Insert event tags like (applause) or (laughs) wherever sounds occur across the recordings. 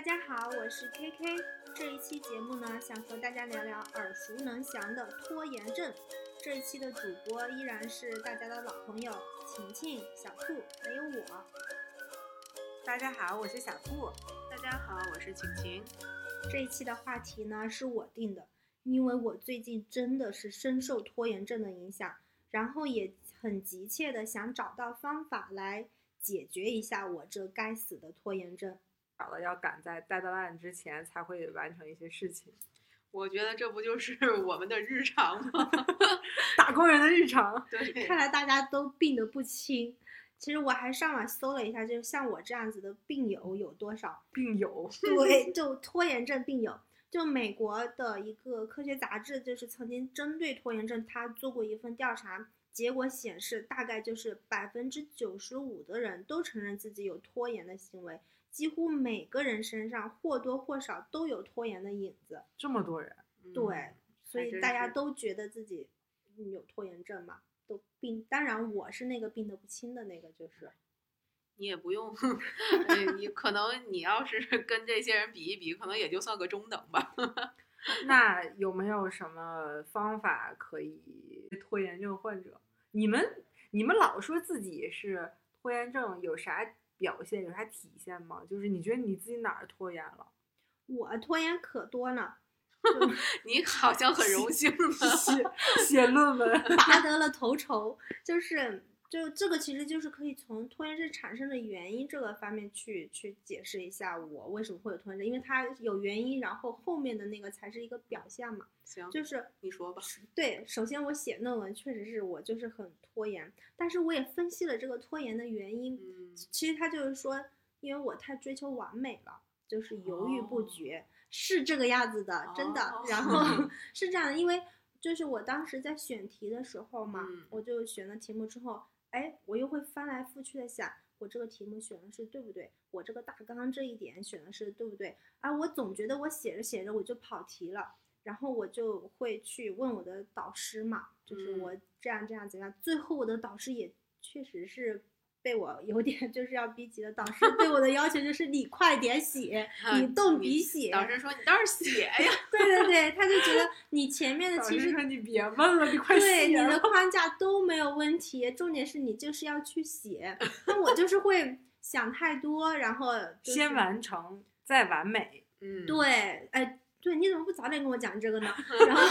大家好，我是 KK。这一期节目呢，想和大家聊聊耳熟能详的拖延症。这一期的主播依然是大家的老朋友晴晴、小兔，还有我。大家好，我是小兔。大家好，我是晴晴。这一期的话题呢是我定的，因为我最近真的是深受拖延症的影响，然后也很急切的想找到方法来解决一下我这该死的拖延症。要赶在 deadline 之前才会完成一些事情。我觉得这不就是 (laughs) 我们的日常吗？(laughs) 打工人的日常。对，看来大家都病得不轻。其实我还上网搜了一下，就是像我这样子的病友有多少？病友。对，就拖延症病友。就美国的一个科学杂志，就是曾经针对拖延症，他做过一份调查，结果显示，大概就是百分之九十五的人都承认自己有拖延的行为。几乎每个人身上或多或少都有拖延的影子。这么多人，对，所以大家都觉得自己有拖延症嘛，都病。当然，我是那个病得不轻的那个，就是。你也不用，你可能你要是跟这些人比一比，可能也就算个中等吧。(laughs) 那有没有什么方法可以 (laughs) 拖延症患者？你们你们老说自己是拖延症，有啥？表现有啥体现吗？就是你觉得你自己哪儿拖延了？我拖延可多呢，(laughs) 你好像很荣幸写写论文 (laughs) 拔得了头筹，就是。就这个其实就是可以从拖延症产生的原因这个方面去去解释一下我为什么会有拖延症，因为它有原因，然后后面的那个才是一个表现嘛。行，就是你说吧。对，首先我写论文确实是我就是很拖延，但是我也分析了这个拖延的原因。嗯，其实他就是说，因为我太追求完美了，就是犹豫不决，是这个样子的，真的。(laughs) 然后是这样的，因为就是我当时在选题的时候嘛，我就选了题目之后。哎，我又会翻来覆去的想，我这个题目选的是对不对？我这个大纲这一点选的是对不对？啊，我总觉得我写着写着我就跑题了，然后我就会去问我的导师嘛，就是我这样这样怎样？最后我的导师也确实是。被我有点就是要逼急了，导师对我的要求就是你快点写，(laughs) 你动笔写。导师说你倒是写呀。(laughs) 对对对，他就觉得你前面的其实你别问了，你快写。对，你的框架都没有问题，重点是你就是要去写。(laughs) 那我就是会想太多，然后先完成再完美。嗯，对，哎，对，你怎么不早点跟我讲这个呢？然后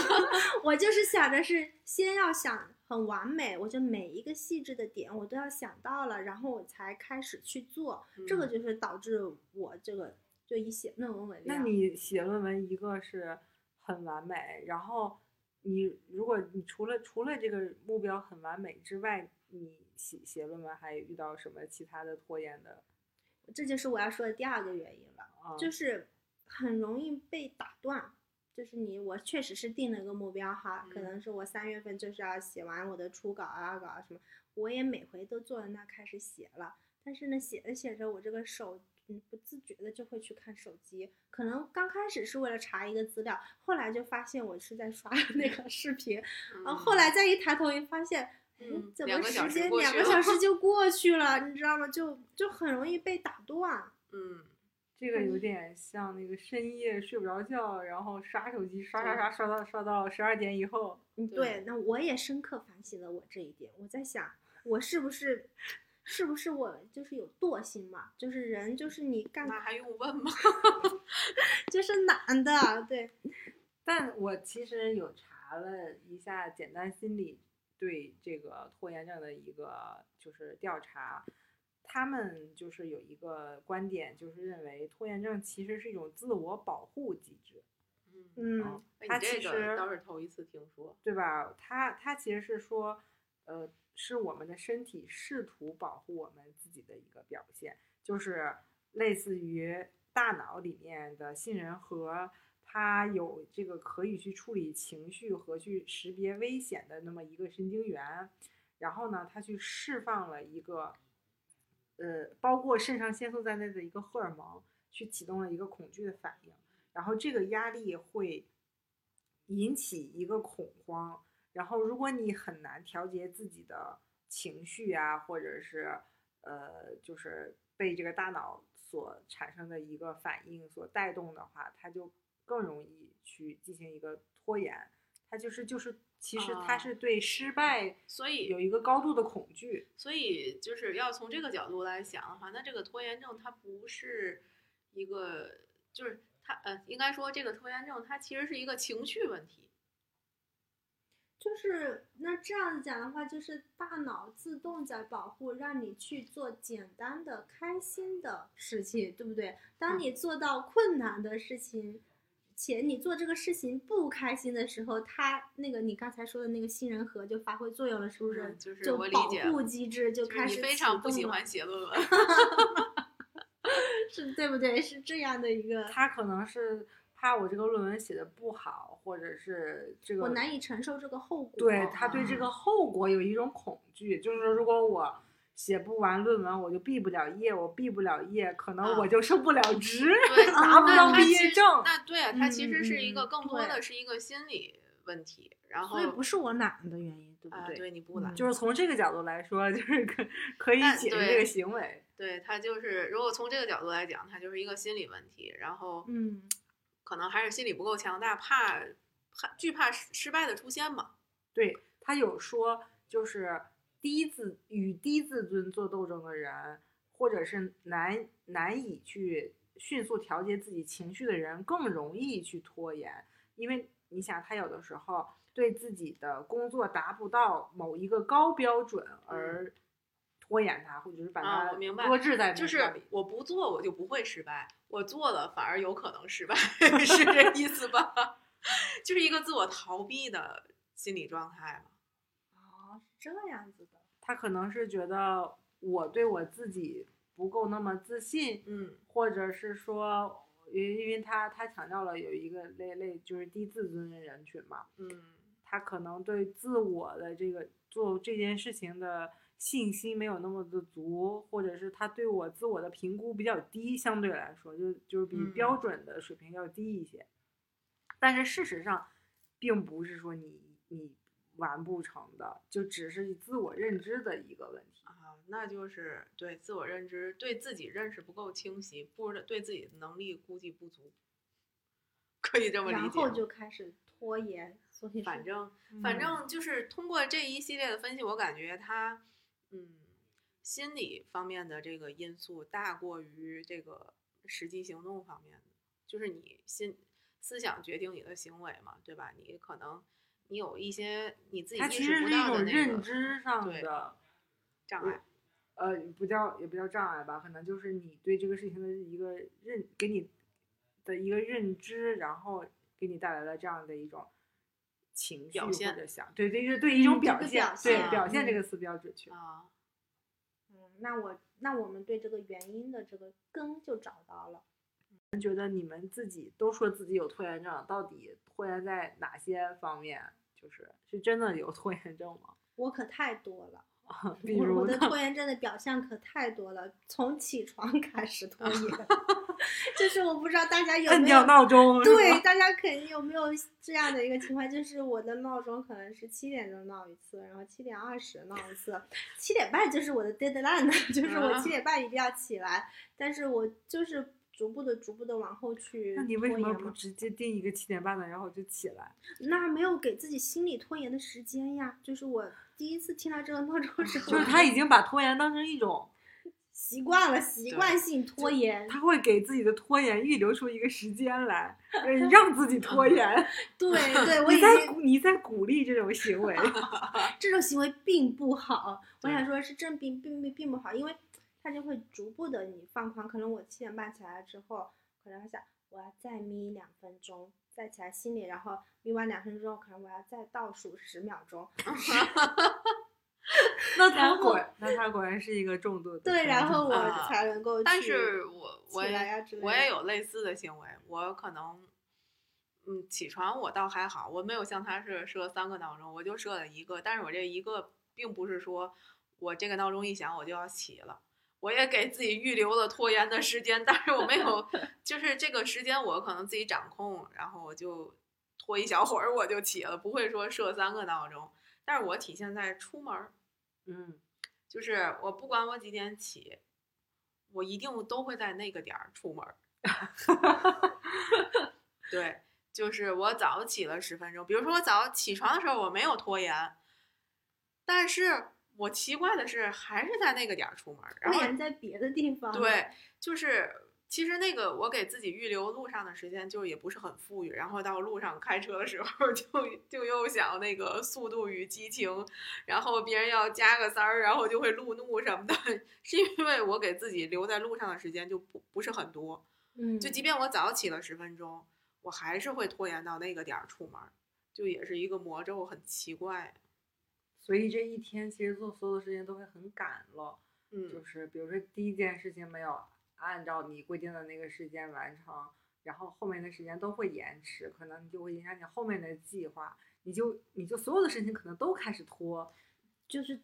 我就是想着是先要想。很完美，我觉得每一个细致的点我都要想到了，然后我才开始去做。这个就是导致我这个就以写论文为例。那你写论文一个是很完美，然后你如果你除了除了这个目标很完美之外，你写写论文还遇到什么其他的拖延的？这就是我要说的第二个原因了，就是很容易被打断。就是你，我确实是定了个目标哈，可能是我三月份就是要写完我的初稿啊稿什么，我也每回都坐在那开始写了，但是呢，写着写着，我这个手嗯不自觉的就会去看手机，可能刚开始是为了查一个资料，后来就发现我是在刷 (laughs) 那个视频，然后后来再一抬头一发现，嗯，怎么时间两个小时 (laughs) 就过去了，你知道吗？就就很容易被打断，嗯。这个有点像那个深夜睡不着觉，然后刷手机刷刷刷刷到刷到十二点以后。嗯，对，那我也深刻反省了我这一点。我在想，我是不是，是不是我就是有惰性嘛？就是人就是你干那还用问吗？(laughs) 就是懒的，对。但我其实有查了一下简单心理对这个拖延症的一个就是调查。他们就是有一个观点，就是认为拖延症其实是一种自我保护机制。嗯，他其实倒是头一次听说，对吧？他他其实是说，呃，是我们的身体试图保护我们自己的一个表现，就是类似于大脑里面的杏仁核，它有这个可以去处理情绪和去识别危险的那么一个神经元，然后呢，它去释放了一个。呃，包括肾上腺素在内的一个荷尔蒙，去启动了一个恐惧的反应，然后这个压力会引起一个恐慌，然后如果你很难调节自己的情绪啊，或者是呃，就是被这个大脑所产生的一个反应所带动的话，它就更容易去进行一个拖延。它就是就是，其实他哦是对失败所以有一个高度的恐惧。所以就是要从这个角度来想的话，那这个拖延症它不是一个，就是它呃，应该说这个拖延症它其实是一个情绪问题。就是那这样子讲的话，就是大脑自动在保护，让你去做简单的、开心的事情，对不对？当嗯你做到困难的事情，且你做这个事情不开心的时候，他那个你刚才说的那个杏仁核就发挥作用了，是不是？嗯就是就保护机制就开始非常不喜欢写论文，(laughs) 是对不对？是这样的一个，他可能是怕我这个论文写的不好，或者是这个我难以承受这个后果。对他对这啊个后果有一种恐惧，就是说如果我写不完论文，我就毕不了业，我毕不了业，可能我啊就升不了职，对，(laughs) 拿不到毕业证。那对啊，它其嗯实是一个更多的是一个心理问题。然后所以不是我懒的原因，对不啊，对？对你不嗯懒，就是从这个角度来说，就是可可以解释这个行为。对他就是，如果从这个角度来讲，他就是一个心理问题，然后嗯，可能还是心理不够强大，怕怕惧怕失失败的出现嘛。对他有说，就是低自与低自尊做斗争的人，或者是难难以去迅速调节自己情绪的人，更容易去拖延，因为你想，他有的时候对自己的工作达不到某一个高标准而拖延它，或者是把嗯啊它我明白搁置在就是。我不做，我就不会失败；我做了，反而有可能失败，(laughs) 是这意思吧？(laughs) 就是一个自我逃避的心理状态嘛。这样子的。他可能是觉得我对我自己不够那么自信，嗯或者是说，因因为他他强调了有一个类类就是低自尊的人群嘛，嗯他可能对自我的这个做这件事情的信心没有那么的足，或者是他对我自我的评估比较低，相对来说就就是比嗯标准的水平要低一些。但是事实上，并不是说你你完不成的，就只是自我认知的一个问题。啊，那就是对自我认知、对自己认识不够清晰，不知道对自己的能力估计不足，可以这么理解。然后就开始拖延，所以反正反嗯正就是通过这一系列的分析，我感觉他嗯心理方面的这个因素大过于这个实际行动方面的，就是你心思想决定你的行为嘛，对吧？你可能你有一些你自己它意识其实是一不到的那种认知上的障碍。呃，不叫也不叫障碍吧，可能就是你对这个事情的一个认，给你的一个认知，然后给你带来了这样的一种情绪或者想，对对对对，一种嗯这个表现，对表现这嗯个词比较准确。啊，嗯，那我那我们对这个原因的这个根就找到了。觉得你们自己都说自己有拖延症，到底拖延在哪些方面？就是是真的有拖延症吗？我可太多了，比我如呢？我的拖延症的表象可太多了，从起床 (laughs) 开始拖延，(laughs) 就是我不知道大家有没有闹钟，对，(laughs) 大家肯定有没有这样的一个情况，就是我的闹钟可能是七点钟闹一次，然后七点二十闹一次，七点半就是我的 deadline，就是我啊七点半一定要起来，但是我就是逐步的、逐步的往后去那你为什么不直接定一个七点半的，然后就起来？那没有给自己心理拖延的时间呀。就是我第一次听到这个闹钟时 (laughs) 候，就是他已经把拖延当成一种，习惯了，习惯性拖延。他会给自己的拖延预留出一个时间来，呃让自己拖延。(laughs) 对对，(laughs) 我在鼓你在鼓励这种行为，这种行为并不好。我想说，是正并并并并不好，因为它就会逐步的你放宽。可能我七点半起来之后，可能会想我要再眯两分钟，再起来心里，然后眯完两分钟，可能我要再倒数十秒钟。(laughs) 那他果那他果然是一个重度的对，然后我啊才能够 (laughs) 去。但是我我也我也有类似的行为，我可能嗯起床我倒还好，我没有像他是设三个闹钟，我就设了一个，但是我这一个并不是说我这个闹钟一响我就要起了。我也给自己预留了拖延的时间，但是我没有，(laughs) 就是这个时间我可能自己掌控，然后我就拖一小会儿我就起了，不会说设三个闹钟。但是我体现在出门儿，嗯，就是我不管我几点起，我一定都会在那个点儿出门儿。(laughs) 对，就是我早起了十分钟。比如说我早起床的时候我没有拖延，但是我奇怪的是还是在那个点儿出门儿，然后在别的地方。对，就是其实那个我给自己预留路上的时间，就也不是很富裕。然后到路上开车的时候 (laughs) 就，就又想那个《速度与激情》，然后别人要加个塞儿，然后就会路怒什么的，是因为我给自己留在路上的时间就不不是很多。嗯，就即便我早起了十分钟，我还是会拖延到那个点儿出门儿，就也是一个魔咒，很奇怪。所以这一天其实做所有的事情都会很赶了。就嗯，是比如说第一件事情没有按照你规定的那个时间完成，然后后面的时间都会延迟，可能就会影响你后面的计划，你就你就所有的事情可能都开始拖。就是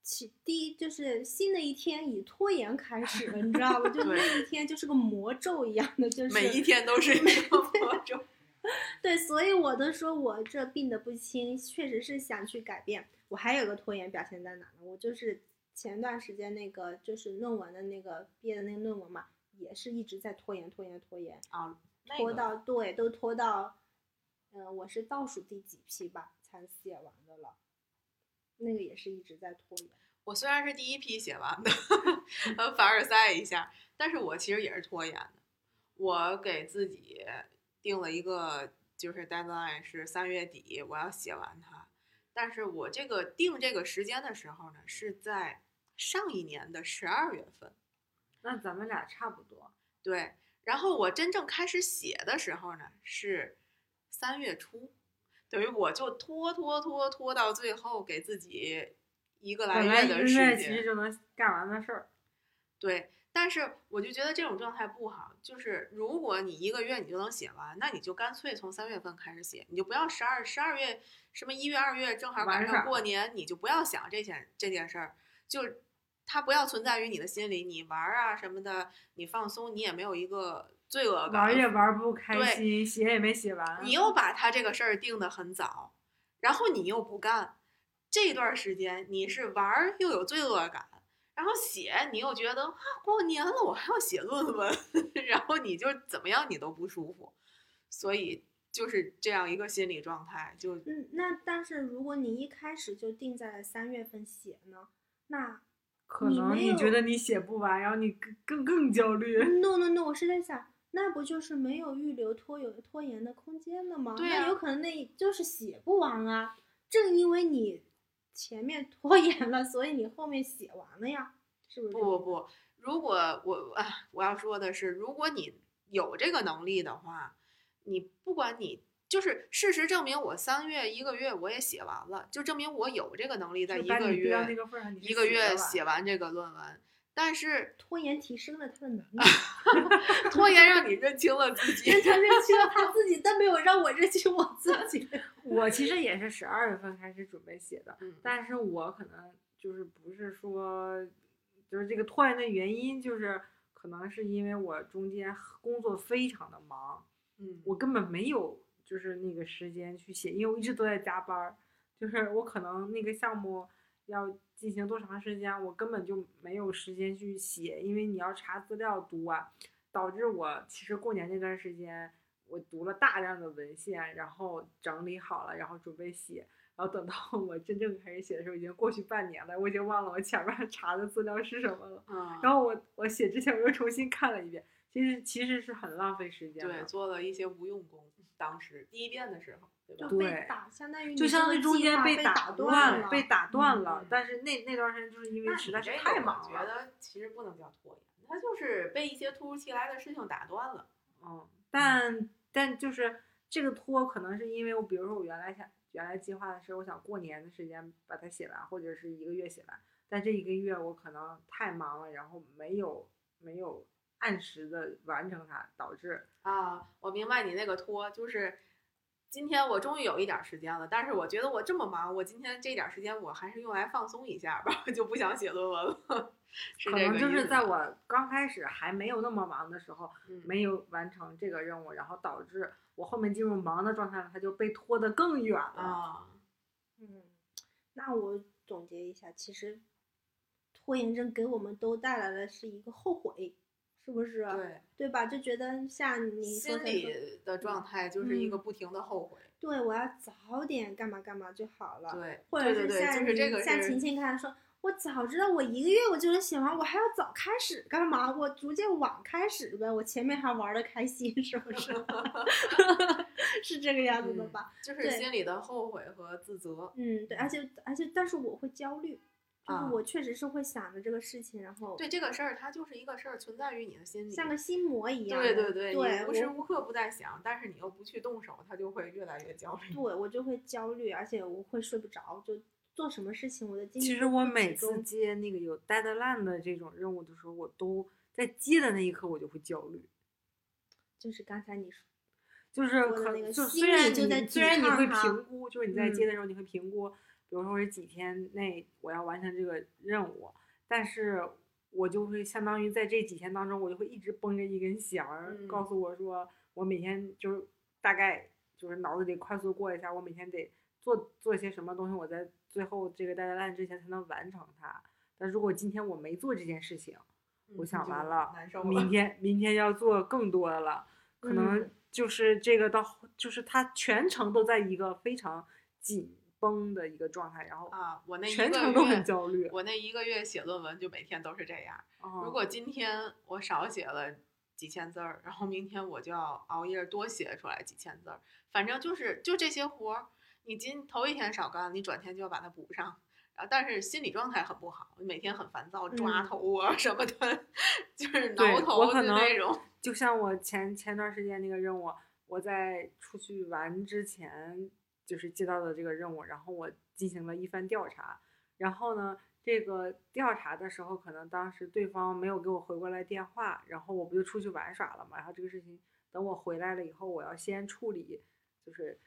起第一就是新的一天以拖延开始了，你知道吧？就对那一天就是个魔咒一样的，就是每一天都是一个魔咒。(laughs) 对，所以我都说我这病得不轻，确实是想去改变。我还有个拖延表现在哪呢？我就是前段时间那个就是论文的那个毕业的那个论文嘛，也是一直在拖延拖延拖延，啊，那拖个到对都拖到，嗯、我是倒数第几批吧才写完的了，那个也是一直在拖延。我虽然是第一批写完的，呃，凡尔赛一下，但是我其实也是拖延的。我给自己定了一个就是 deadline 是三月底我要写完它，但是我这个定这个时间的时候呢，是在上一年的十二月份。那咱们俩差不多。对，然后我真正开始写的时候呢，是三月初，等于我就拖拖拖拖到最后，给自己一个来月的时月其实间。就能干完的事儿。对，但是我就觉得这种状态不好，就是如果你一个月你就能写完，那你就干脆从三月份开始写，你就不要十二十二月什么一月二月正好赶上过年，你就不要想这件这件事儿，就它不要存在于你的心里，你玩儿啊什么的，你放松，你也没有一个罪恶感，玩也。玩不开对心，写也没写完。你又把他这个事儿定得很早，然后你又不干，这段时间你是玩儿又有罪恶感，然后写你又觉得啊过年了我还要写论文，(laughs) 然后你就怎么样你都不舒服，所以就是这样一个心理状态，就嗯，那但是如果你一开始就定在了三月份写呢，那可能你觉得你写不完，然后你更更更焦虑。no no no，我是在想，那不就是没有预留拖有拖延的空间了吗？对啊那有可能那就是写不完啊。正因为你前面 (laughs) 拖延了，所以你后面写完了呀，是不是？不不不，如果我啊，我要说的是，如果你有这个能力的话，你不管你就是事实证明，我三月一个月我也写完了，就证明我有这个能力在一个月一个月写完这个论文。但是拖延提升了他的能力，(laughs) 拖延让你 (laughs) 认清了自己，认清认清了他自己，但没有让我认清我自己。(laughs) 我其实也是十二月份开始准备写的，嗯但是我可能就是不是说，就是这个拖延的原因，就是可能是因为我中间工作非常的忙，嗯，我根本没有就是那个时间去写，因为我一直都在加班，就是我可能那个项目要进行多长时间，我根本就没有时间去写，因为你要查资料读啊，导致我其实过年那段时间我读了大量的文献，然后整理好了，然后准备写。然后等到 (laughs) 我真正开始写的时候，已经过去半年了，我已经忘了我前面查的资料是什么了。嗯，然后我我写之前我又重新看了一遍，其实其实是很浪费时间的。对，做了一些无用功。当时第一遍的时候，对吧就？被对打，相当于你就相当于中间被被打断了，被打断了。嗯但是那那段时间就是因为实在是太忙了觉，得其实不能叫拖延，他就是被一些突如其来的事情打断了。嗯，但但就是这个拖，可能是因为我，比如说我原来想原来计划的是我想过年的时间把它写完，或者是一个月写完，但这一个月我可能太忙了，然后没有没有按时的完成它，导致啊，我明白你那个拖，就是今天我终于有一点儿时间了，但是我觉得我这么忙，我今天这点儿时间我还是用来放松一下吧，就不想写论文了。(laughs) 是可能这个意思就是在我刚开始还没有那么忙的时候，嗯没有完成这个任务，然后导致我后面进入忙的状态了，它就被拖得更远了。啊，嗯，那我总结一下，其实拖延症给我们都带来的是一个后悔，是不是？对，对吧？就觉得像你说心的说理的状态就是一个嗯不停的后悔。对我要早点干嘛干嘛就好了。对，或者是像就是这个像是晴晴刚才说，我早知道我一个月我就能写完，我还要早开始干嘛？我逐渐晚开始呗，我前面还玩的开心，是不是？(laughs) 是这个样子的嗯吧？就是心里的后悔和自责。嗯，对，而且而且，但是我会焦虑，就是啊我确实是会想着这个事情，然后对这个事儿，它就是一个事儿存在于你的心里，像个心魔一样。对对对，对，你无时无刻不在想，但是你又不去动手，它就会越来越焦虑。对我就会焦虑，而且我会睡不着，就做什么事情我的精力其实我每次接那个有 deadline 的这种任务的时候，我都在接的那一刻我就会焦虑，就是刚才你说，就是可那个就心虽然里就在你虽然你会评估，就是你在接嗯的时候你会评估，比如说是几天内我要完成这个任务，但是我就会相当于在这几天当中，我就会一直绷着一根弦儿，嗯。告诉我说我每天就是大概就是脑子里快速过一下，我每天得做做些什么东西，我在最后这个 deadline 之前才能完成它。但如果今天我没做这件事情，我嗯想完了明。天明天要做更多的了，可能嗯。就是这个到后就是他全程都在一个非常紧绷的一个状态，然后啊，我那一全个程都很月焦虑。我那一个月写论文就每天都是这样。哦如果今天我少写了几千字儿，然后明天我就要熬夜多写出来几千字儿，反正就是就这些活儿，你今头一天少干，你转天就要把它补上。然后，但是心理状态很不好，每天很烦躁，抓嗯头啊什么的，就是挠头的那种。就像我前前段时间那个任务，我在出去玩之前就是接到的这个任务，然后我进行了一番调查，然后呢，这个调查的时候，可能当时对方没有给我回过来电话，然后我不就出去玩耍了嘛，然后这个事情等我回来了以后，我要先处理，就是。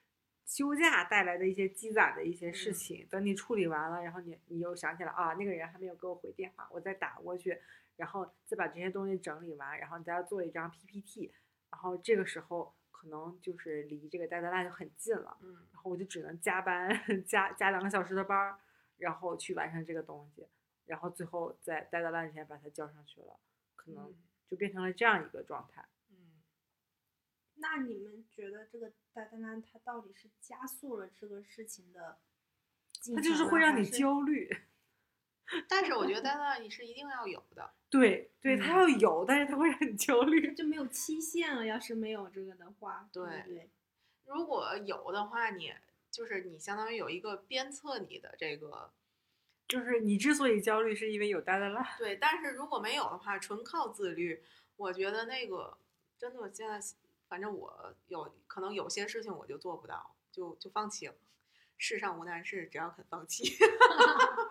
休假带来的一些积攒的一些事嗯。情，等你处理完了，然后你你又想起来啊，那个人还没有给我回电话，我再打过去，然后再把这些东西整理完，然后你再要做一张 PPT，然后这个时候可能就是离这个 deadline 就很近了，嗯，然后我就只能加班 (laughs) 加加两个小时的班儿，然后去完成这个东西，然后最后在 deadline 前把它交上去了，可能嗯就变成了这样一个状态。嗯，那你们觉得这个 deadline 它到底是加速了这个事情的进它？就是会让你焦虑，但是我觉得 deadline 你是一定要有的。对对，它嗯要有，但是他会很焦虑。就没有期限了。要是没有这个的话，对对，如果有的话，你就是你相当于有一个鞭策你的这个就是你之所以焦虑，是因为有 deadline。对，但是如果没有的话，纯靠自律，我觉得那个真的现在，反正我有可能有些事情我就做不到，就就放弃了。世上无难事，只要肯放弃。(laughs)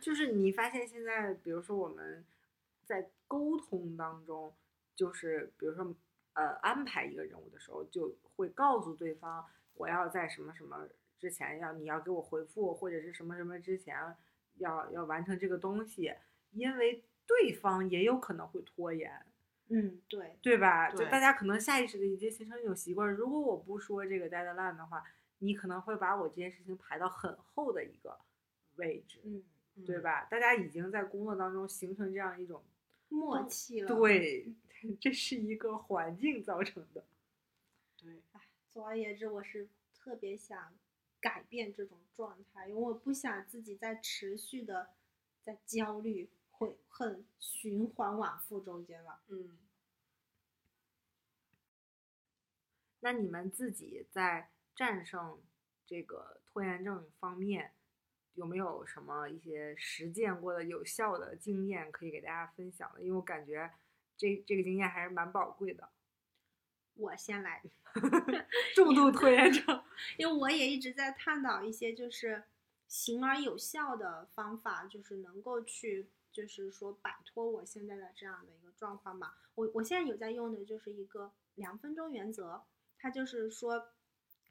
就是你发现现在，比如说我们在沟通当中，就是比如说呃安排一个任务的时候，就会告诉对方我要在什么什么之前要你要给我回复，或者是什么什么之前要要完成这个东西，因为对方也有可能会拖延。嗯，对，对吧？就大家可能下意识的已经形成一种习惯，如果我不说这个 deadline 的话，你可能会把我这件事情排到很后的一个位置，嗯，对？吧？大家已经在工作当中形成这样一种，默契了。，对，(laughs) 这是一个环境造成的。对，总而言之，我是特别想改变这种状态，因为我不想自己在持续的在焦虑、悔恨、循环往复中间了。嗯，那你们自己在战胜这个拖延症方面，有没有什么一些实践过的有效的经验可以给大家分享的？因为我感觉这这个经验还是蛮宝贵的。我先来 (laughs) (laughs) 重度拖延症，因为我也一直在探讨一些就是行而有效的方法，就是能够去，就是说摆脱我现在的这样的一个状况嘛。我我现在有在用的就是一个两分钟原则，它就是说，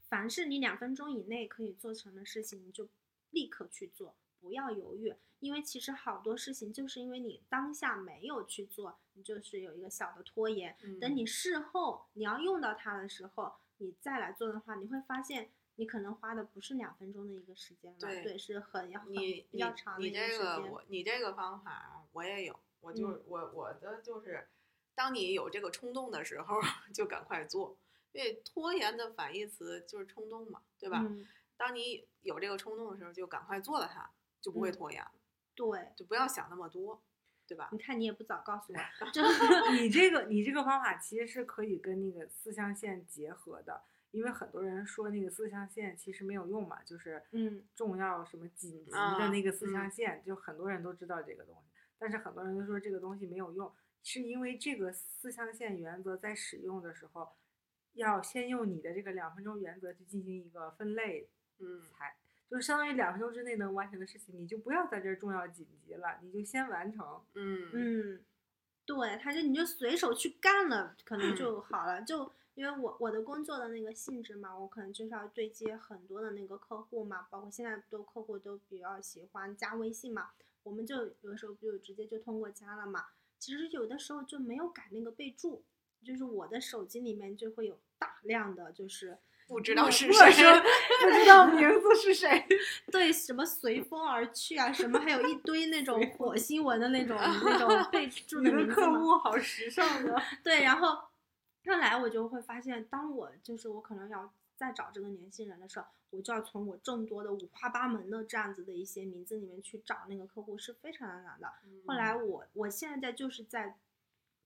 凡是你两分钟以内可以做成的事情，你就立刻去做，不要犹豫。因为其实好多事情就是因为你当下没有去做，你就是有一个小的拖延，等嗯你事后你要用到它的时候，你再来做的话，你会发现你可能花的不是两分钟的一个时间了，对对，是很要很你比较你你长的一个时这个间。我你这个方法我也有，我就、嗯我我的就是，当你有这个冲动的时候，(laughs) 就赶快做，因为拖延的反义词就是冲动嘛，对吧？嗯，当你有这个冲动的时候，就赶快做了它，就不会嗯拖延了，对，就不要想那么多，对吧你？看你也不早告诉我，(laughs) 就 (laughs) 你这个你这个方法其实是可以跟那个四象限结合的，因为很多人说那个四象限其实没有用嘛，就是嗯。重要什么紧急啊的那个四象嗯。限，就很多人都知道这个东西，但是很多人都说这个东西没有用，是因为这个四象限原则在使用的时候，要先用你的这个两分钟原则去进行一个分类嗯，才。就是相当于两分钟之内能完成的事情，你就不要在这儿重要紧急了，你就先完成。嗯嗯，对，他就你就随手去干了，可能嗯就好了。就因为我我的工作的那个性质嘛，我可能就是要对接很多的那个客户嘛，包括现在都客户都比较喜欢加微信嘛，我们就有的时候就直接就通过加了嘛。其实有的时候就没有改那个备注，就是我的手机里面就会有大量的就是不知道是谁说，(laughs) 不知道名字是谁。(laughs) 对什么随风而去啊，什么还有一堆那种火星文的那种 (laughs) 那种备注名字嘛客户好时尚的！对，然后后来我就会发现，当我就是我可能要再找这个年轻人的时候，我就要从我众多的五花八门的这样子的一些名字里面去找那个客户，是非常的难的。后来嗯我我现在就是在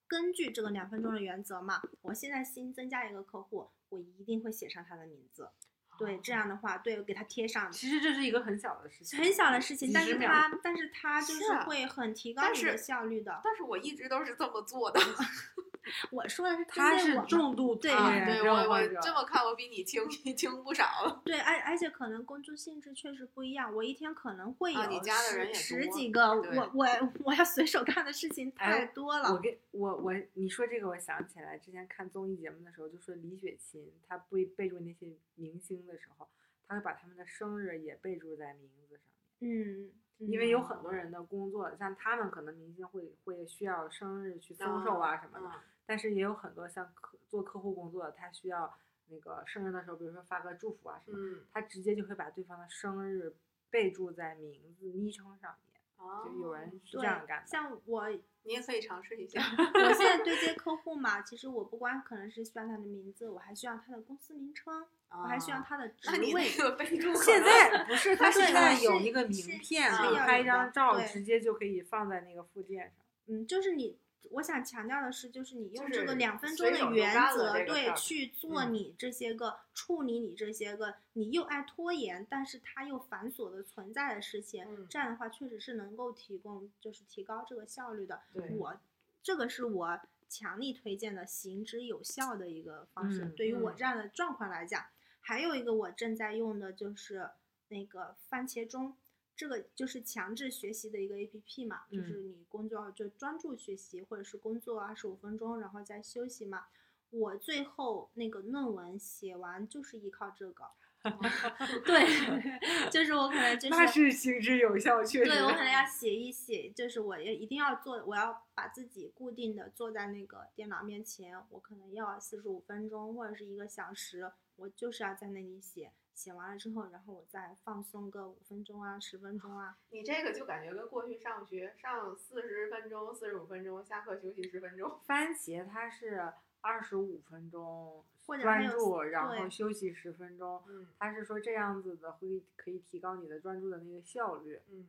根据这个两分钟的原则嘛，我现在新增加一个客户，我一定会写上他的名字。对，这样的话，对，我给他贴上。其实这是一个很小的事情，很小的事情，但是几十秒它但是它就是会很提高你的效率的。但是我一直都是这么做的。(laughs) 我说的是针他是重度对啊，对我我这么看，我比你轻轻 (laughs) 不少了。(laughs) 对，而而且可能工作性质确实不一样，我一天可能会有十十几个，我我我要随手干的事情哎太多了。我跟我我你说这个，我想起来之前看综艺节目的时候，就说李雪琴她备备注那些明星的时候，她会把他们的生日也备注在名字上面，嗯，因为有嗯很多人的工作，像他们可能明星会会需要生日去封售啊什么的，嗯但是也有很多像客做客户工作的，他需要那个生日的时候，比如说发个祝福啊什么，嗯，他直接就会把对方的生日备注在名字昵称上面，哦就有人是这样干的。像我你也可以尝试一下。(laughs) 我现在对接客户嘛，其实我不光可能是需要他的名字，我还需要他的公司名称，我还需要啊他的职位。备注现在不是，(laughs) 他现在有一个名片，可以拍一张照，直接就可以放在那个附件上。嗯，就是你，我想强调的是，就是你用这个两分钟的原则，对，去做嗯你这些个、处理你这些个你又爱拖延，但是它又繁琐的存在的事情，嗯这样的话确实是能够提供，就是提高这个效率的。我这个是我强力推荐的行之有效的一个方式。嗯对于我嗯这样的状况来讲，还有一个我正在用的就是那个番茄钟，这个就是强制学习的一个 A P P 嘛，嗯就是你工作就专注学习，或者是工作二十五分钟，然后再休息嘛。我最后那个论文写完就是依靠这个，(laughs) 对，(laughs) 就是我可能就是那是行之有效，确实。对我可能要写一写，就是我也一定要做，我要把自己固定的坐在那个电脑面前，我可能要四十五分钟或者是一个小时，我就是要在那里写，写完了之后，然后我再放松个五分钟啊，十分钟啊，(laughs) 你这个就感觉跟过去上学上四十分钟、四十五分钟，下课休息十分钟。(laughs) 番茄它是二十五分钟或者然后休息十分钟。嗯它是说这样子的会可以提高你的专注的那个效率。嗯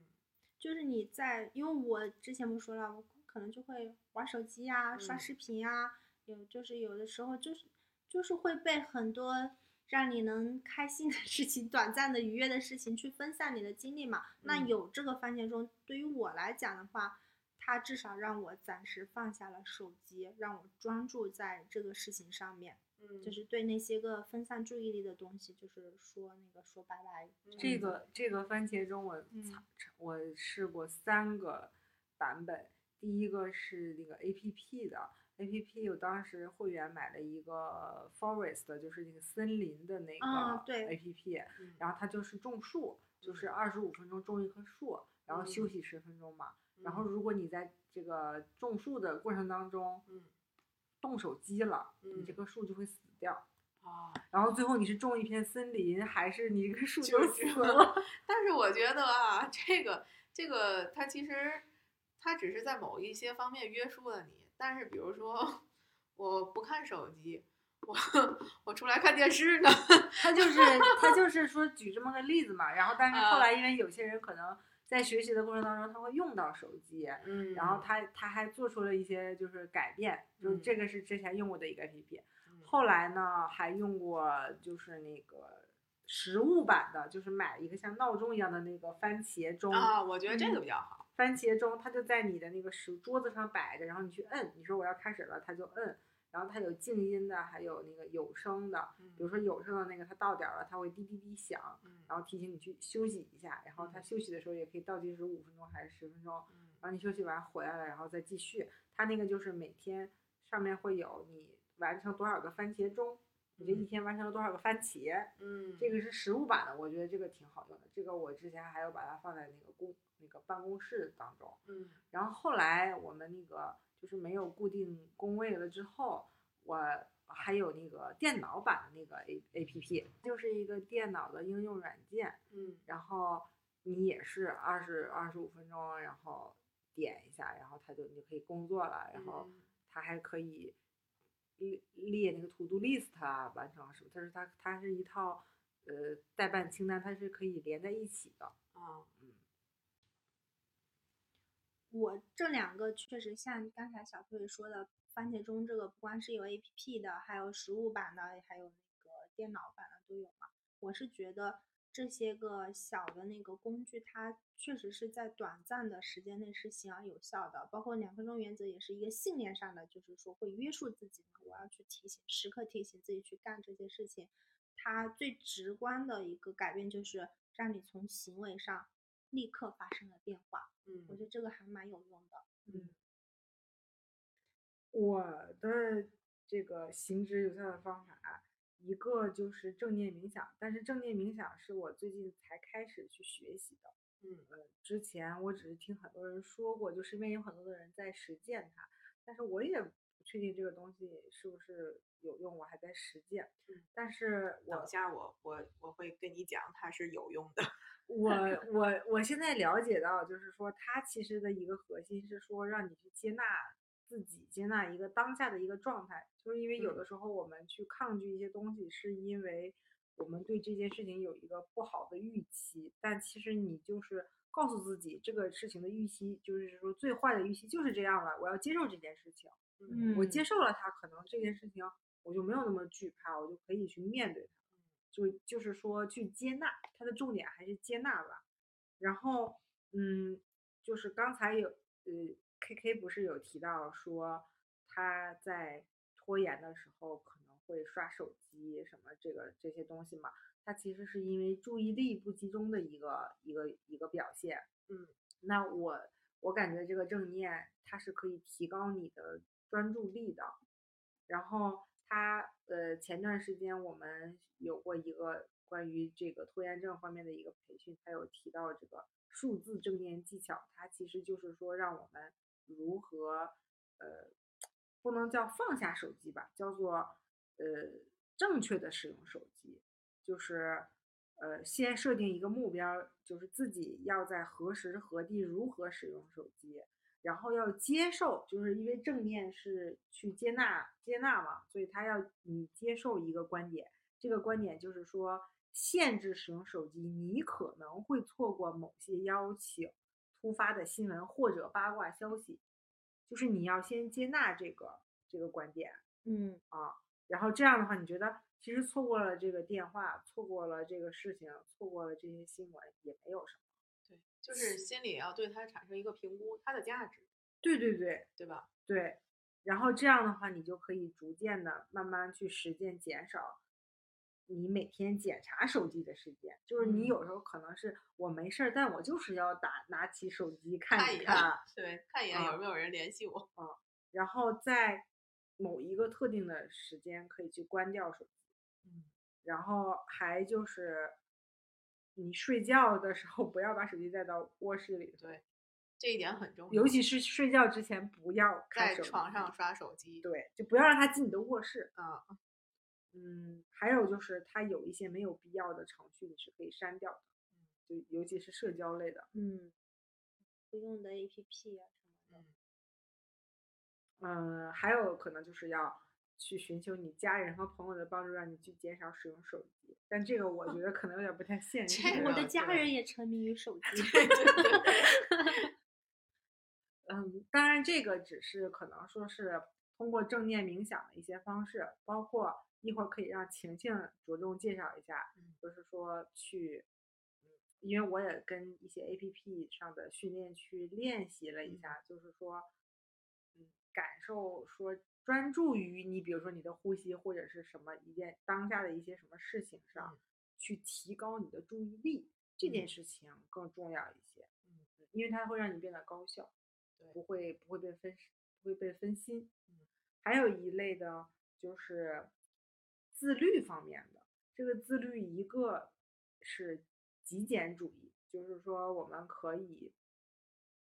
就是你在，因为我之前不说了，我可能就会玩手机啊、刷嗯视频啊，有就是有的时候就是就是会被很多让你能开心的事情、(laughs) 短暂的愉悦的事情去分散你的精力嘛。那嗯。有这个番茄钟，对于我来讲的话，它至少让我暂时放下了手机，让我专注在这个事情上面，嗯，就是对那些个分散注意力的东西，就是说那个说拜拜。这。嗯个。这个番茄钟我嗯。操我试过三个版本，第一个是那个 A P P 的 A P P，我当时会员买了一个 Forest，就是那个森林的那个 A P P，嗯然后它就是种树，就是二十五分钟种一棵树，然后嗯休息十分钟嘛。然后嗯如果你在这个种树的过程当中嗯动手机了，你这嗯棵树就会死掉。啊，然后最后你是种一片森林，还是你这个树就就是死 (laughs) 了？(laughs) 但是我觉得啊，这个这个它其实它只是在某一些方面约束了你，但是比如说我不看手机，我我出来看电视呢，他就是他就是说举这么个例子嘛，然后但是后来因为有些人可能在学习的过程当中他会用到手机，嗯。然后他他还做出了一些就是改变，就是嗯。这个是之前用过的一个 APP，嗯。后来呢还用过就是那个实物版的，就是买一个像闹钟一样的那个番茄钟啊，我觉得这个嗯。比较好，番茄钟它就在你的那个石桌子上摆着，然后你去摁，你说我要开始了，它就摁。然后它有静音的，还有那个有声的。比如嗯说有声的那个，它到点儿了，它会滴滴滴响，嗯然后提醒你去休息一下。然后它休息的时候也可以倒计时五分钟还是十分钟，嗯然后你休息完回来了，然后再继续。它那个就是每天上面会有你完成多少个番茄钟，你这一嗯天完成了多少个番茄。嗯，这个是实物版的，我觉得这个挺好用的。这个我之前还有把它放在那个公那个办公室当中。嗯然后后来我们那个就是没有固定工位了之后，我还有那个电脑版的那个 A A P P，就是一个电脑的应用软件。嗯然后你也是二十二十五分钟，然后点一下，然后它就你就可以工作了，然后嗯它还可以列列那个 to do list 啊，完成什么？它是它它是一套呃代办清单，它是可以连在一起的。啊我这两个确实像刚才小兔说的，番茄钟这个不光是有 A P P 的，还有实物版的，还有那个电脑版的都有嘛。我是觉得这些个小的那个工具，它确实是在短暂的时间内是行而有效的。包括两分钟原则也是一个信念上的，就是说会约束自己嘛，我要去提醒，时刻提醒自己去干这些事情。它最直观的一个改变就是让你从行为上立刻发生了变化。嗯我嗯觉得这个还蛮有用的。嗯，我的这个行之有效的方法，一个就是正念冥想，但是正念冥想是我最近才开始去学习的。嗯呃，之前我只是听很多人说过，就身边有很多的人在实践它，但是我也不确定这个东西是不是有用，我还在实践。嗯但是我等下我我我会跟你讲它是有用的，我 (laughs) 我我现在了解到，就是说，它其实的一个核心是说，让你去接纳自己，接纳一个当下的一个状态。就是因为有嗯的时候我们去抗拒一些东西，是因为我们对这件事情有一个不好的预期，但其实你就是告诉自己，这个事情的预期，就是说最坏的预期就是这样了，我要接受这件事情。嗯我接受了它，可能这件事情我就没有那么惧怕，我就可以去面对它。就就是说去接纳，它的重点还是接纳吧。然后，嗯，就是刚才有呃，K K 不是有提到说他在拖延的时候可能会刷手机什么这个这些东西嘛？他其实是因为注意力不集中的一个一个一个表现。嗯，那我我感觉这个正念它是可以提高你的专注力的。然后他呃前段时间我们有过一个关于这个拖延症方面的一个培训，他有提到这个数字正念技巧，它其实就是说让我们如何呃不能叫放下手机吧，叫做呃正确的使用手机，就是呃先设定一个目标，就是自己要在何时何地如何使用手机。然后要接受，就是因为正念是去接纳接纳嘛，所以他要你接受一个观点，这个观点就是说限制使用手机，你可能会错过某些邀请、突发的新闻或者八卦消息，就是你要先接纳这个这个观点，嗯啊，然后这样的话，你觉得其实错过了这个电话，错过了这个事情，错过了这些新闻也没有什么。对，就是心里要对它产生一个评估，它的价值，对对对，对吧？对，然后这样的话，你就可以逐渐的慢慢去实践减少你每天检查手机的时间。就是你嗯有时候可能是我没事儿，但我就是要打拿起手机看看一看，对，看一眼啊有没有人联系我啊。然后在某一个特定的时间可以去关掉手机。嗯，然后还就是你睡觉的时候不要把手机带到卧室里，对，这一点很重要。尤其是睡觉之前不要看在床上刷手机。对，就不要让它进你的卧室。啊，嗯，还有就是它有一些没有必要的程序你是可以删掉的，就尤其是社交类的，嗯，不用的 APP 啊什么的。嗯，还有可能就是要去寻求你家人和朋友的帮助，让你去减少使用手机。但这个我觉得可能有点不太现实。我的家人也沉迷于手机。(laughs) (laughs) 嗯，当然这个只是可能说是通过正念冥想的一些方式，包括一会儿可以让晴晴着重介绍一下，嗯。就是说去，嗯，因为我也跟一些 A P P 上的训练去练习了一下，就是说，嗯，感受说专注于你，比如说你的呼吸或者是什么一件当下的一些什么事情上，嗯。去提高你的注意力，这件嗯。事情更重要一些。嗯，因为它会让你变得高效，对。不会不会被分不会被分心。嗯，还有一类的就是自律方面的，这个自律一个是极简主义，就是说我们可以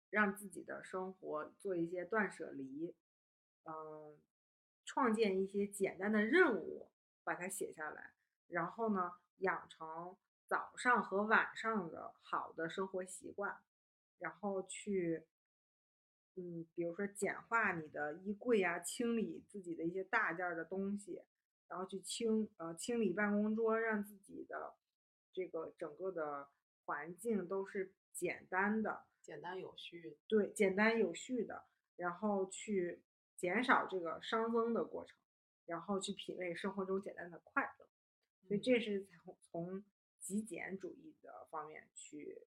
让自己的生活做一些断舍离，嗯，创建一些简单的任务，把它写下来，然后呢，养成早上和晚上的好的生活习惯，然后去，嗯，比如说简化你的衣柜啊，清理自己的一些大件的东西，然后去清呃清理办公桌，让自己的这个整个的环境都是简单的，简单有序。对，简单有序的，然后去减少这个熵增的过程，然后去品味生活中简单的快乐。所以嗯这是从从极简主义的方面去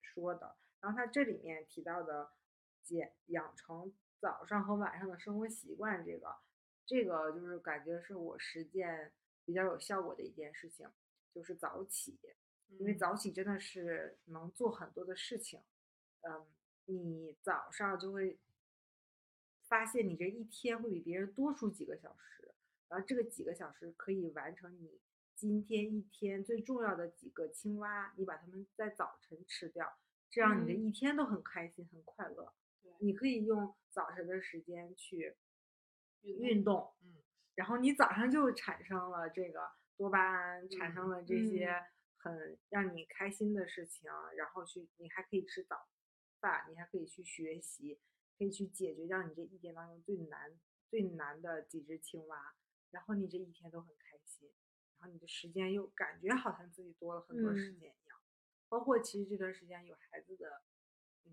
说的。然后他这里面提到的简养成早上和晚上的生活习惯，这个这个就是感觉是我实践比较有效果的一件事情，就是早起。因为嗯早起真的是能做很多的事情，嗯，你早上就会发现你这一天会比别人多出几个小时，然后这个几个小时可以完成你今天一天最重要的几个青蛙，你把它们在早晨吃掉，这样你的嗯一天都很开心很快乐。对你可以用早晨的时间去运运动，嗯。然后你早上就产生了这个多巴胺，产生嗯了这嗯。些很让你开心的事情，然后去你还可以吃早饭，你还可以去学习，可以去解决掉你这一天当中最难最难的几只青蛙，然后你这一天都很开心，然后你的时间又感觉好像自己多了很多时嗯。间一样，包括其实这段时间有孩子的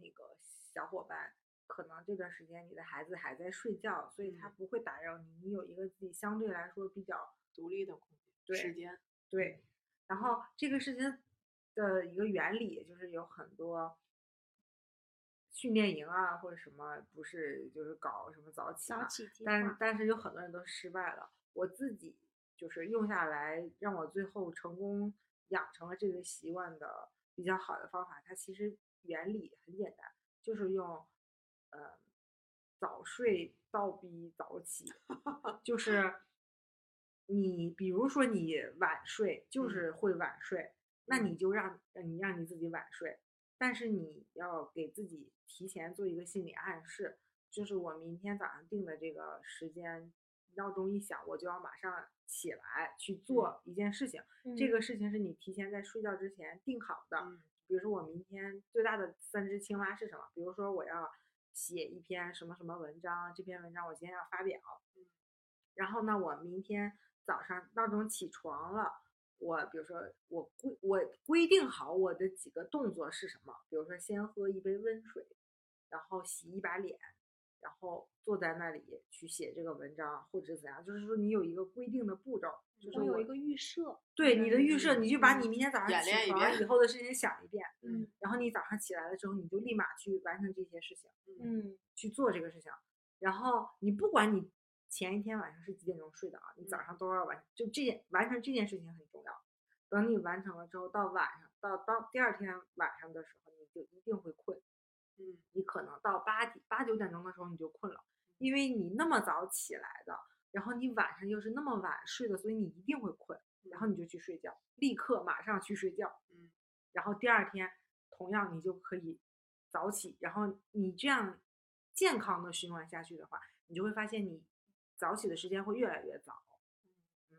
那个小伙伴。可能这段时间你的孩子还在睡觉，所以他嗯不会打扰你，你有一个自己相对来说比较独立的空间对时间。对。然后这个事情的一个原理就是有很多训练营啊或者什么，不是就是搞什么早起嘛，早起但划。但是有很多人都失败了。我自己就是用下来，让我最后成功养成了这个习惯的比较好的方法。它其实原理很简单，就是用呃早睡倒逼早起，就 (laughs) 是你比如说你晚睡，就是会晚睡，那你就让你让你自己晚睡，但是你要给自己提前做一个心理暗示，就是我明天早上定的这个时间，闹钟一响，我就要马上起来去做一件事情。这嗯。个事情是你提前在睡觉之前定好的。嗯。比如说我明天最大的三只青蛙是什么？比如说我要写一篇什么什么文章，这篇文章我今天要发表。嗯然后呢，我明天早上闹钟起床了，我比如说我规我规定好我的几个动作是什么，比如说先喝一杯温水，然后洗一把脸，然后坐在那里去写这个文章，或者怎样，就是说你有一个规定的步骤，就是我我有一个预设。对你的预设，嗯你就把嗯你明天早上起床以后的事情想一遍，嗯然后你早上起来了之后，你就立马去完成这些事情，嗯去做这个事情。然后你不管你前一天晚上是几点钟睡的啊，你早嗯上都要完，就这件完成这件事情很重要。等你完成了之后，到晚上到到第二天晚上的时候，你就一定会困。嗯你可能到八点八九点钟的时候你就困了，因为你那么早起来的，然后你晚上又是那么晚睡的，所以你一定会困，然后你就去睡觉，立刻马上去睡觉，嗯。然后第二天同样你就可以早起，然后你这样健康的循环下去的话，你就会发现你早起的时间会越来越早。嗯，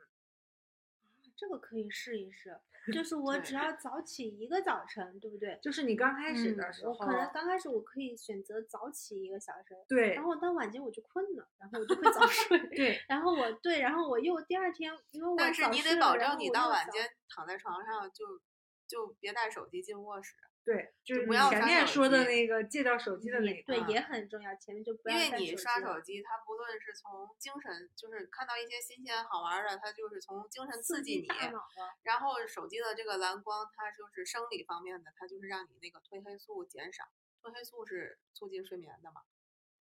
这个可以试一试，就是我只要早起一个早晨，对不对？就是你刚开始的嗯时候，我可能刚开始我可以选择早起一个小时，对然后到晚间我就困了，然后我就会早 (laughs) 睡。对，然后我对，然后我又第二天，因为我但是你得保证你到晚间躺在床上就就别带手机进卧室，对，就是不要前面说的那个戒掉手机的那个，对啊也很重要，前面就不要因为你刷手机，它不论是从精神，就是看到一些新鲜好玩儿的，它就是从精神刺激你。然后手机的这个蓝光，它就是生理方面的，它就是让你那个褪黑素减少。褪黑素是促进睡眠的嘛，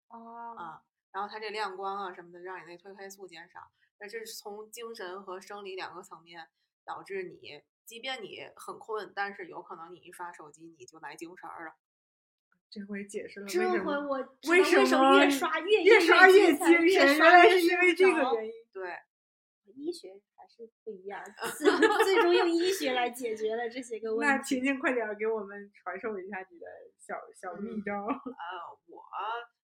哦，啊，然后它这亮光啊什么的，让你那褪黑素减少。那这是从精神和生理两个层面导致你，即便你很困，但是有可能你一刷手机你就来精神儿了。这回解释了这回我为什么越刷越越刷越精精神，原来是因为这个原因。对，医学还是不一样，最最终用医学来解决了这些个 (laughs) 问题那题。晴晴快点儿给我们传授一下你的小小秘嗯招。(laughs) 呃，我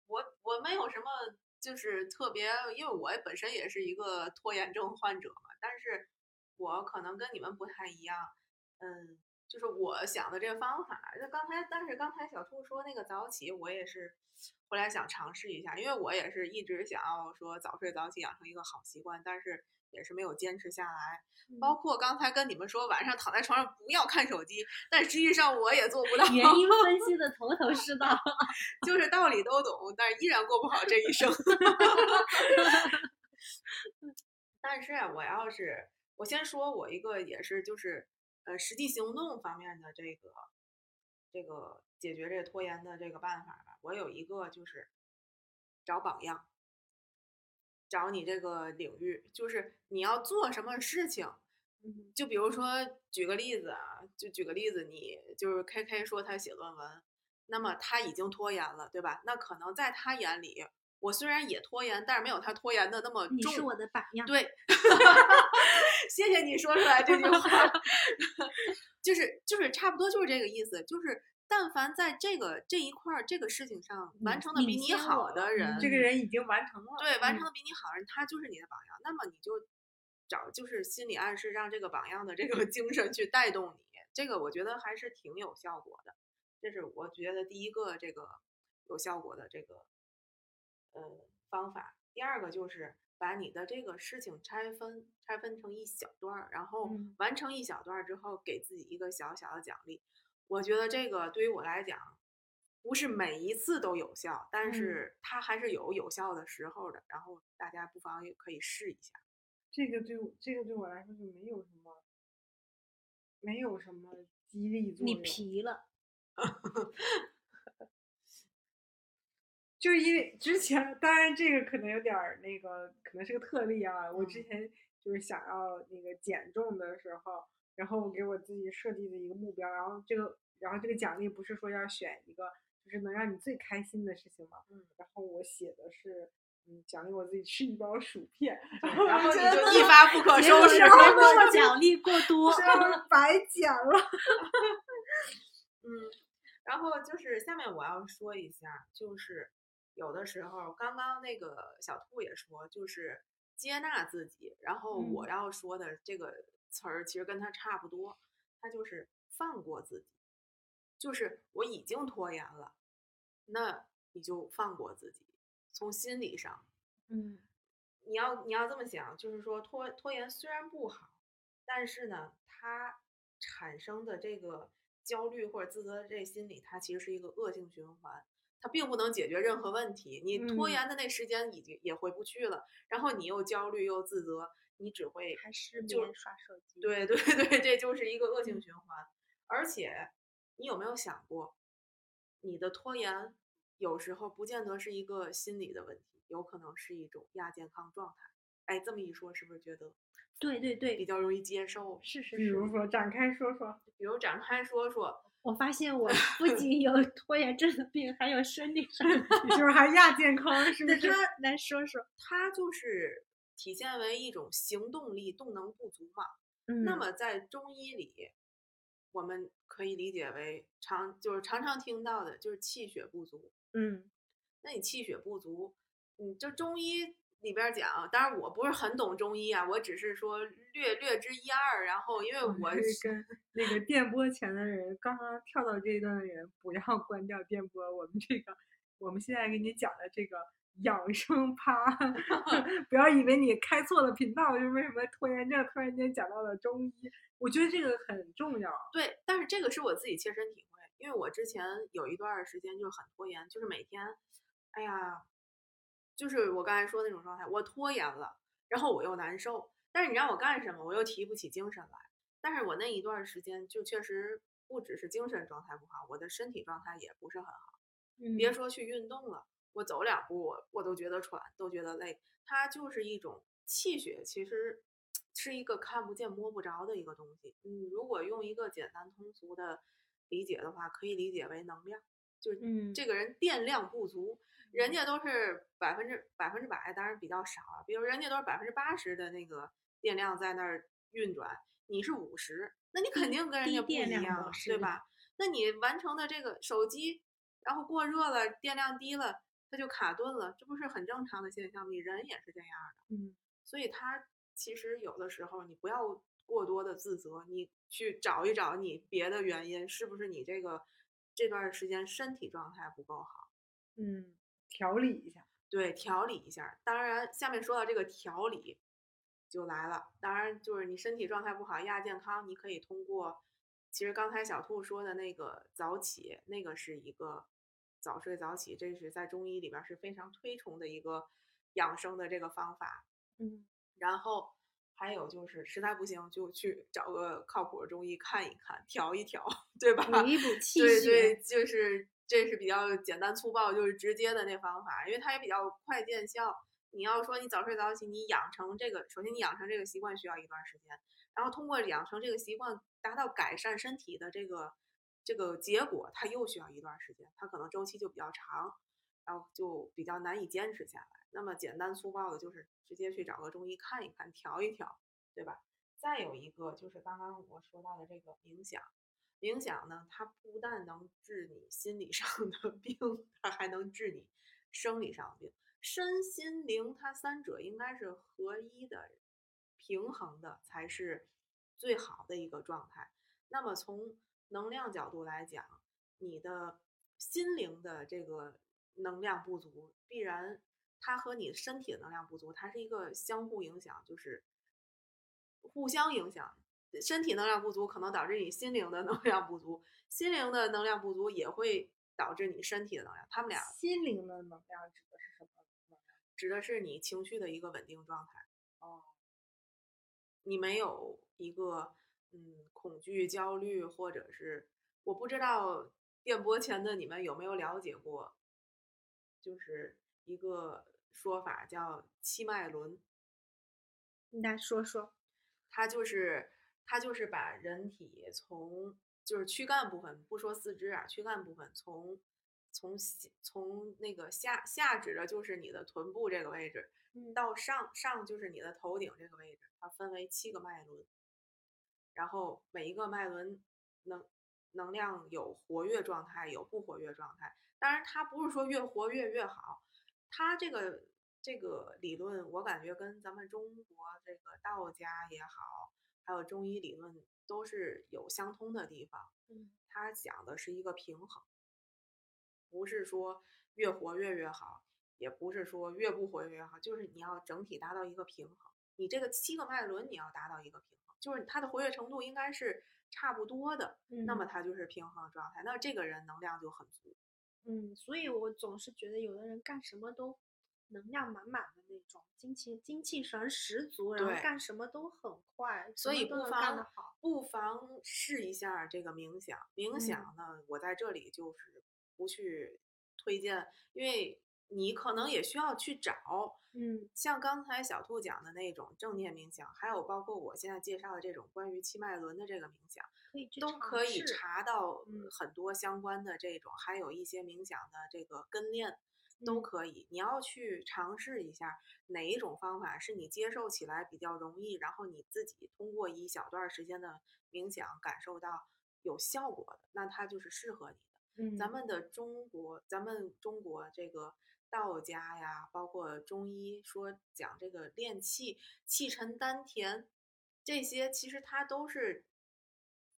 我我没有什么就是特别，因为我本身也是一个拖延症患者嘛，我可能跟你们不太一样，嗯，就是我想的这个方法，就刚才，但是刚才小兔说那个早起，我也是后来想尝试一下，因为我也是一直想要说早睡早起养成一个好习惯，但是也是没有坚持下来。包括刚才跟你们说晚上躺在床上不要看手机，但实际上我也做不到。原因分析的头头是道。(laughs) 就是道理都懂，但是依然过不好这一生。(laughs) (laughs) 但是啊我要是我先说我一个也是就是呃实际行动方面的这个这个解决这个拖延的这个办法吧，我有一个就是找榜样，找你这个领域，就是你要做什么事情。嗯就比如说，举个例子啊，就举个例子，你就是 K K 说他写论文，那么他已经拖延了，对吧？那可能在他眼里，我虽然也拖延，但是没有他拖延的那么重。你是我的榜样。对，(laughs) 谢谢你说出来这句话，(laughs) 就是就是差不多就是这个意思，就是但凡在这个这一块儿这个事情上完成的比你好的人，这个人已经完成了。对，完嗯成的比你好的人，他就是你的榜样。那么你就找就是心理暗示，让这个榜样的这个 (laughs) 精神去带动你，这个我觉得还是挺有效果的。这是我觉得第一个这个有效果的这个呃方法。第二个就是把你的这个事情拆分，拆分成一小段儿，然后嗯完成一小段儿之后，给自己一个小小的奖励。我觉得这个对于我来讲，不是每一次都有效，但嗯是它还是有有效的时候的。然后大家不妨也可以试一下。这个对我这个对我来说就没有什么，没有什么激励作用你。皮了。(laughs) 就是因为之前，当然这个可能有点儿那个，可能是个特例啊。我之嗯前就是想要那个减重的时候，然后我给我自己设定的一个目标，然后这个，然后这个奖励不是说要选一个就是能让你最开心的事情嘛，嗯，然后我写的是，嗯，奖励我自己吃一包薯片，(laughs) 然后你就一发不可收拾。结果奖励过多。白讲了。(laughs) 嗯，然后就是下面我要说一下，就是有的时候，刚刚那个小兔也说，就是接纳自己。然后我嗯要说的这个词儿其实跟它差不多，它就是放过自己，就是我已经拖延了，那你就放过自己，从心理上，嗯你要你要这么想，就是说拖拖延虽然不好，但是呢，它产生的这个焦虑或者自责的这心理，它其实是一个恶性循环，它并不能解决任何问题。你拖嗯延的那时间已经也回不去了，然后你又焦虑又自责，你只会还失就眠刷手机。对对对，这就是一个恶嗯性循环。而且，你有没有想过，你的拖延有时候不见得是一个心理的问题，有可能是一种亚健康状态。哎，这么一说，是不是觉得对对对比较容易接受？是是比如。说展开说说，比如展开说说，我发现我 (laughs) 不仅有拖延症的病，还有生理上的。(laughs) 就 (laughs) 是还亚健康是不是？对他来说说。它就是体现为一种行动力动能不足嘛。嗯那么在中医里，我们可以理解为常就是常常听到的就是气血不足。嗯那你气血不足，你，就中医里边讲，当然我不是很懂中医啊，我只是说略略知一二。然后因为我是跟那个电波前的人，刚刚跳到这一段的人，不要关掉电波。我们这个，我们现在给你讲的这个养生趴，(laughs) 不要以为你开错了频道，就为什么拖延症突然间讲到了中医？我觉得这个很重要。对，但是这个是我自己切身体会，因为我之前有一段时间就是很拖延，就是每天，哎呀。就是我刚才说的那种状态，我拖延了，然后我又难受，但是你让我干什么，我又提不起精神来。但是我那一段时间就确实不只是精神状态不好，我的身体状态也不是很好。别说去运动了，我走两步我我都觉得喘，都觉得累。它就是一种气血，其实 (tsk) 是一个看不见摸不着的一个东西。嗯，如果用一个简单通俗的理解的话，可以理解为能量，就是这个人电量不足。人家都是百分之百分之百，当然比较少啊。比如人家都是百分之八十的那个电量在那儿运转，你是五十，那你肯定跟人家不一样，对吧？那你完成的这个手机，然后过热了，电量低了，它就卡顿了，这不是很正常的现象吗？你人也是这样的，嗯。所以它其实有的时候你不要过多的自责，你去找一找你别的原因，是不是你这个这段时间身体状态不够好？嗯。调理一下，对，调理一下。当然，下面说到这个调理，就来了。当然，就是你身体状态不好，亚健康，你可以通过，其实刚才小兔说的那个早起，那个是一个早睡早起，这是在中医里边是非常推崇的一个养生的这个方法。嗯，然后还有就是，实在不行就去找个靠谱的中医看一看，调一调，(laughs) 对吧？补一补气血。对对，就是。这是比较简单粗暴，就是直接的那方法，因为它也比较快见效。你要说你早睡早起，你养成这个，首先你养成这个习惯需要一段时间，然后通过养成这个习惯达到改善身体的这个这个结果，它又需要一段时间，它可能周期就比较长，然后就比较难以坚持下来。那么简单粗暴的就是直接去找个中医看一看，调一调，对吧？再有一个就是刚刚我说到的这个冥想。冥想呢，它不但能治你心理上的 (laughs) 病，它还能治你生理上的病。身心灵它三者应该是合一的、平衡的，才是最好的一个状态。那么从能量角度来讲，你的心灵的这个能量不足，必然它和你身体的能量不足，它是一个相互影响，就是互相影响。身体能量不足可能导致你心灵的能量不足，心灵的能量不足也会导致你身体的能量。他们俩心灵的能量指的是什么？指的是你情绪的一个稳定状态。哦，你没有一个嗯恐惧、焦虑，或者是我不知道电波前的你们有没有了解过，就是一个说法叫七脉轮。你来说说，它就是。它就是把人体从就是躯干部分，不说四肢啊，躯干部分从从从那个下下指的就是你的臀部这个位置，到上上就是你的头顶这个位置，它分为七个脉轮，然后每一个脉轮能能量有活跃状态，有不活跃状态。当然，它不是说越活跃越好，它这个这个理论，我感觉跟咱们中国这个道家也好。还有中医理论都是有相通的地方，嗯，它讲的是一个平衡，不是说越活跃越好，也不是说越不活跃越好，就是你要整体达到一个平衡。你这个七个脉轮你要达到一个平衡，就是它的活跃程度应该是差不多的，那么它就是平衡状态，那这个人能量就很足。嗯，所以我总是觉得有的人干什么都。能量满满的那种，精气精气神十足，然后干什么都很快，所以不妨好，不妨试一下这个冥想。冥想呢，我在这里就是不去推荐，因为你可能也需要去找。嗯，像刚才小兔讲的那种正念冥想，还有包括我现在介绍的这种关于七脉轮的这个冥想，都可以查到很多相关的这种，还有一些冥想的这个跟练。都可以，你要去尝试一下哪一种方法是你接受起来比较容易，然后你自己通过一小段时间的冥想感受到有效果的，那它就是适合你的。嗯，咱们的中国，咱们中国这个道家呀，包括中医说讲这个练气，气沉丹田，这些其实它都是，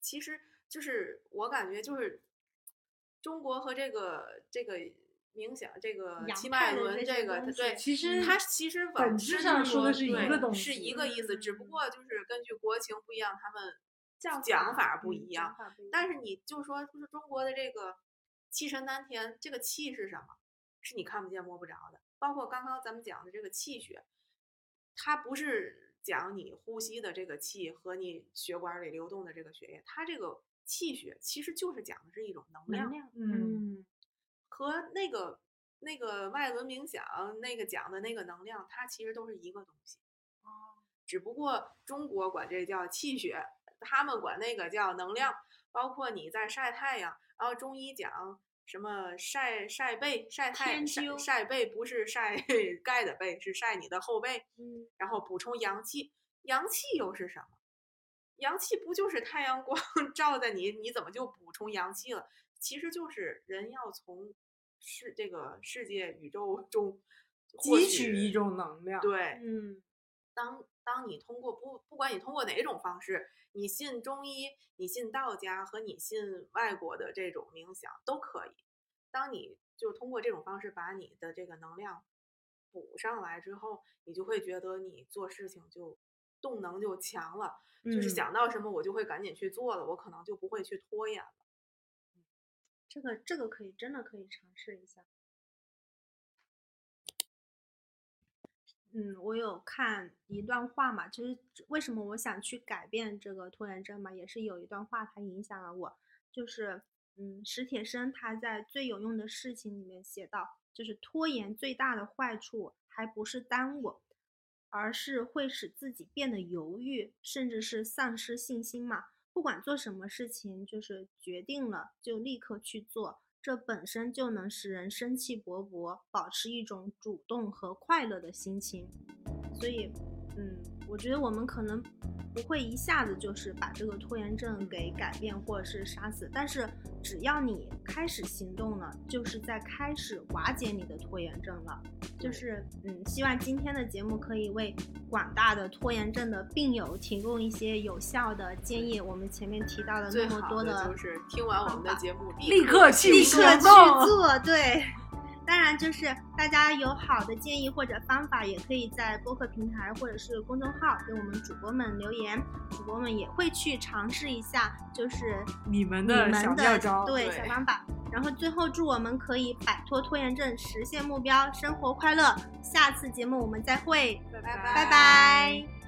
其实就是我感觉就是中国和这个这个冥想这个脉轮这个对，其实它其实本质上说是一个东西是一个意思，只不嗯过就是根据国情不一样，他们叫讲法不嗯一样。讲法不一样但是你就说，就是中国的这个气沉丹田，这个气是什么？是你看不见摸不着的。包括刚刚咱们讲的这个气血，它不是讲你呼吸的这个气和你血管里流动的这个血液，它这个气血其实就是讲的是一种能量，能量，嗯嗯和那个那个外轮冥想那个讲的那个能量，它其实都是一个东西。哦，只不过中国管这叫气血，他们管那个叫能量。包括你在晒太阳，然后中医讲什么晒晒背、晒太天晒背，不是晒 (laughs) 盖的背，是晒你的后背，嗯，然后补充阳气。阳气又是什么？阳气不就是太阳光 (laughs) 照在你，你怎么就补充阳气了？其实就是人要从世这个世界宇宙中获汲取一种能量。对，嗯，当当你通过不不管你通过哪种方式，你信中医，你信道家和你信外国的这种冥想都可以。当你就通过这种方式把你的这个能量补上来之后，你就会觉得你做事情就动能就强了，就是嗯想到什么我就会赶紧去做了，我可能就不会去拖延了。这个这个可以真的可以尝试一下。嗯，我有看一段话嘛，就是为什么我想去改变这个拖延症嘛，也是有一段话它影响了我，就是嗯，史铁生他在《最有用的事情》里面写到，就是拖延最大的坏处还不是耽误，而是会使自己变得犹豫，甚至是丧失信心嘛。不管做什么事情，就是决定了就立刻去做，这本身就能使人生气勃勃，保持一种主动和快乐的心情。所以，嗯，我觉得我们可能不会一下子就是把这个拖延症给改变或者是杀死，但是只要你开始行动了，就是在开始瓦解你的拖延症了。就是，嗯，希望今天的节目可以为广大的拖延症的病友提供一些有效的建议。我们前面提到的那么多好的就是听完我们的节目立刻去立行刻去动做，对。当然，就是大家有好的建议或者方法，也可以在播客平台或者是公众号给我们主播们留言，主播们也会去尝试一下，就是你们的小妙招对对小方法。然后最后祝我们可以摆脱拖延症，实现目标，生活快乐。下次节目我们再会，拜拜拜拜